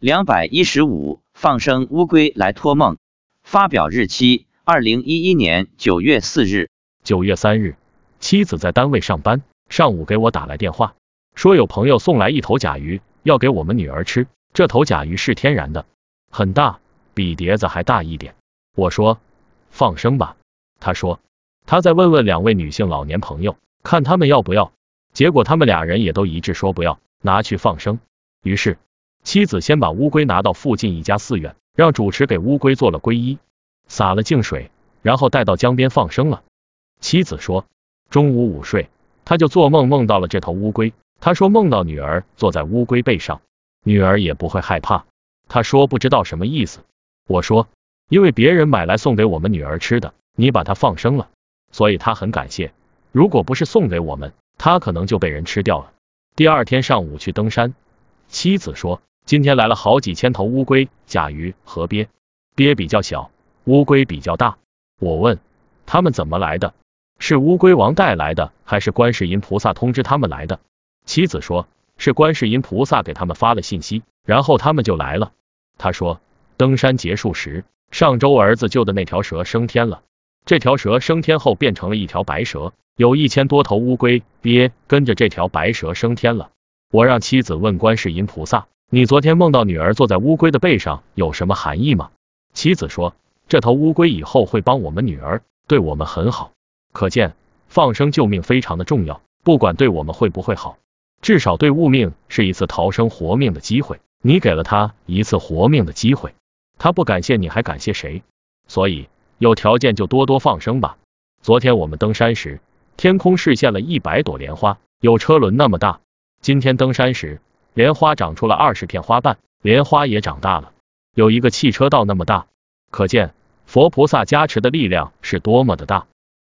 两百一十五，放生乌龟来托梦。发表日期：二零一一年九月四日。九月三日，妻子在单位上班，上午给我打来电话，说有朋友送来一头甲鱼，要给我们女儿吃。这头甲鱼是天然的，很大，比碟子还大一点。我说放生吧，他说他再问问两位女性老年朋友，看他们要不要。结果他们俩人也都一致说不要，拿去放生。于是妻子先把乌龟拿到附近一家寺院，让主持给乌龟做了皈依，洒了净水，然后带到江边放生了。妻子说，中午午睡，他就做梦梦到了这头乌龟。他说梦到女儿坐在乌龟背上，女儿也不会害怕。他说不知道什么意思。我说，因为别人买来送给我们女儿吃的，你把它放生了，所以他很感谢。如果不是送给我们，他可能就被人吃掉了。第二天上午去登山，妻子说今天来了好几千头乌龟、甲鱼和鳖，鳖比较小，乌龟比较大。我问他们怎么来的，是乌龟王带来的，还是观世音菩萨通知他们来的？妻子说是观世音菩萨给他们发了信息，然后他们就来了。他说登山结束时，上周儿子救的那条蛇升天了，这条蛇升天后变成了一条白蛇。有一千多头乌龟鳖跟着这条白蛇升天了。我让妻子问观世音菩萨：“你昨天梦到女儿坐在乌龟的背上，有什么含义吗？”妻子说：“这头乌龟以后会帮我们女儿，对我们很好。可见放生救命非常的重要，不管对我们会不会好，至少对物命是一次逃生活命的机会。你给了他一次活命的机会，他不感谢你还感谢谁？所以有条件就多多放生吧。昨天我们登山时。”天空视现了一百朵莲花，有车轮那么大。今天登山时，莲花长出了二十片花瓣，莲花也长大了，有一个汽车道那么大。可见佛菩萨加持的力量是多么的大。